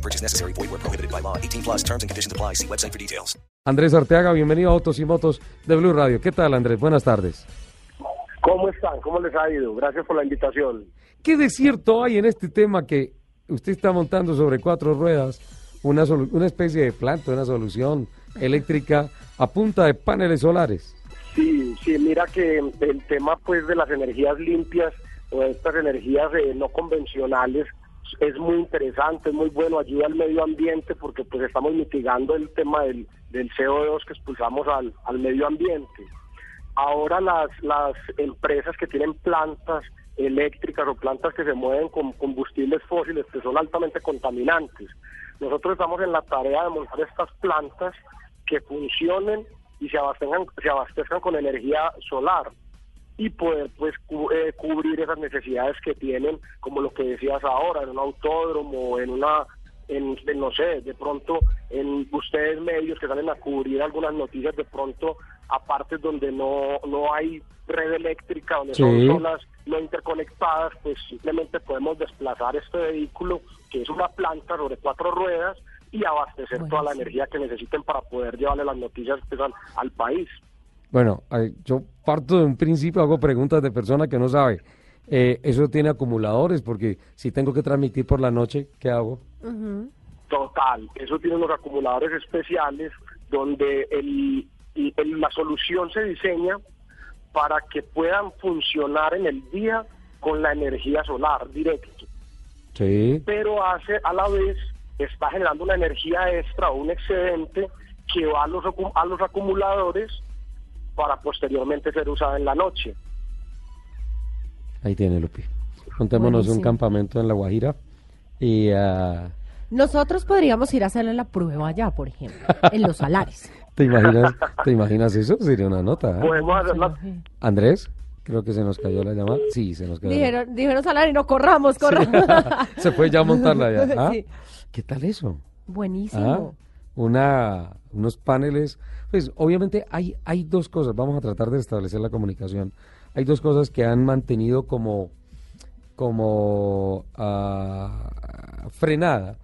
No purchase necessary. Void where prohibited by law. 18 plus terms and conditions apply. See website for details. Andrés Arteaga, bienvenido a Autos y Motos de Blue Radio. ¿Qué tal, Andrés? Buenas tardes. ¿Cómo están? ¿Cómo les ha ido? Gracias por la invitación. ¿Qué de cierto hay en este tema que usted está montando sobre cuatro ruedas una, solu- una especie de planta, una solución eléctrica a punta de paneles solares? Sí, sí, mira que el tema pues de las energías limpias o de estas energías eh, no convencionales es muy interesante, es muy bueno, ayuda al medio ambiente porque pues estamos mitigando el tema del, del CO2 que expulsamos al, al medio ambiente. Ahora las, las empresas que tienen plantas eléctricas o plantas que se mueven con combustibles fósiles que son altamente contaminantes. Nosotros estamos en la tarea de montar estas plantas que funcionen y se abastezcan, se abastezcan con energía solar y poder pues cu- eh, cubrir esas necesidades que tienen, como lo que decías ahora, en un autódromo, en una, en, en, no sé, de pronto en ustedes medios que salen a cubrir algunas noticias, de pronto a partes donde no, no hay red eléctrica, donde Sí. son zonas no interconectadas, pues simplemente podemos desplazar este vehículo, que es una planta sobre cuatro ruedas, y abastecer toda la energía que necesiten para poder llevarle las noticias pues, al, al país. Bueno, yo parto de un principio, hago preguntas de persona que no sabe. Eh, ¿Eso tiene acumuladores? Porque si tengo que transmitir por la noche, ¿qué hago? Total, eso tiene unos acumuladores especiales donde el, la solución se diseña para que puedan funcionar en el día con la energía solar directo, Sí. pero hace a la vez está generando una energía extra o un excedente que va a los, a los acumuladores para posteriormente ser usada en la noche. Ahí tiene, Lupi. Montémonos un campamento en La Guajira y... ah, Nosotros podríamos ir a hacerle la prueba allá, por ejemplo, en los salares. ¿Te imaginas, ¿Te imaginas eso? Sería una nota. ¿eh? Podemos hacerla Andrés, creo que se nos cayó la llamada. Sí, se nos cayó. la- Dijeron, dijeron salario no corramos, corramos. se puede ya montarla ya. ¿ah? Sí. ¿Qué tal eso? Buenísimo. ¿Ah? Una, unos paneles. Pues obviamente hay, hay dos cosas. Vamos a tratar de establecer la comunicación. Hay dos cosas que han mantenido como, como ah, frenada,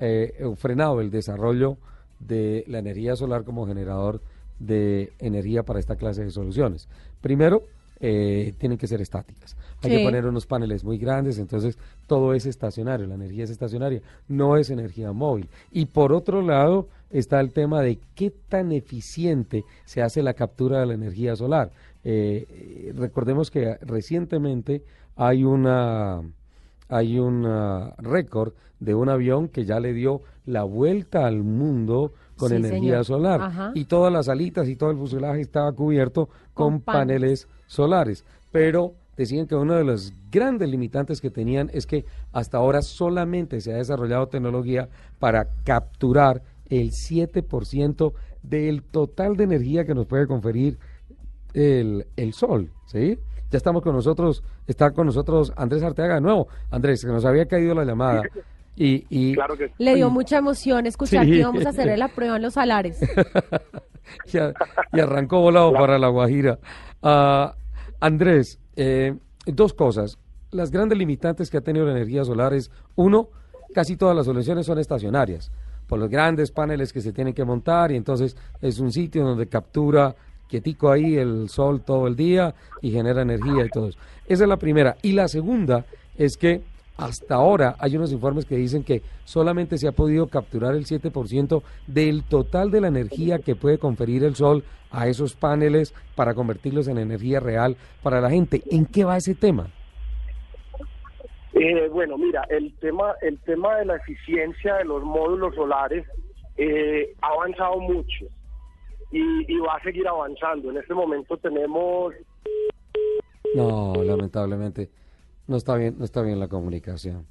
eh, frenado el desarrollo de la energía solar como generador de energía para esta clase de soluciones. Primero, eh, tienen que ser estáticas. Hay que poner unos paneles muy grandes, entonces todo es estacionario, la energía es estacionaria, no es energía móvil. Y por otro lado está el tema de qué tan eficiente se hace la captura de la energía solar. Eh, recordemos que recientemente hay una hay un récord de un avión que ya le dio la vuelta al mundo con Sí, energía señor. solar Ajá. y todas las alitas y todo el fuselaje estaba cubierto con, Con paneles. paneles solares, pero decían que uno de los grandes limitantes que tenían es que hasta ahora solamente se ha desarrollado tecnología para capturar el 7% del total de energía que nos puede conferir el, el sol, ¿sí? Ya estamos con nosotros, está con nosotros Andrés Arteaga de nuevo. Andrés, que nos había caído la llamada. Y, y, Claro que Le dio mucha emoción escuchar Sí. que íbamos a hacerle la prueba en los salares. y, a- y arrancó volado para La Guajira. Ah, Andrés, eh, dos cosas. Las grandes limitantes que ha tenido la energía solar es, uno, casi todas las soluciones son estacionarias, por los grandes paneles que se tienen que montar y entonces es un sitio donde captura quietico ahí el sol todo el día y genera energía y todo eso. Esa es la primera. Y la segunda es que hasta ahora hay unos informes que dicen que solamente se ha podido capturar el 7% del total de la energía que puede conferir el sol a esos paneles para convertirlos en energía real para la gente. ¿En qué va ese tema? Eh, bueno, mira, el tema, el tema de la eficiencia de los módulos solares eh, ha avanzado mucho y, y va a seguir avanzando. En este momento tenemos, No, lamentablemente no está bien, no está bien la comunicación.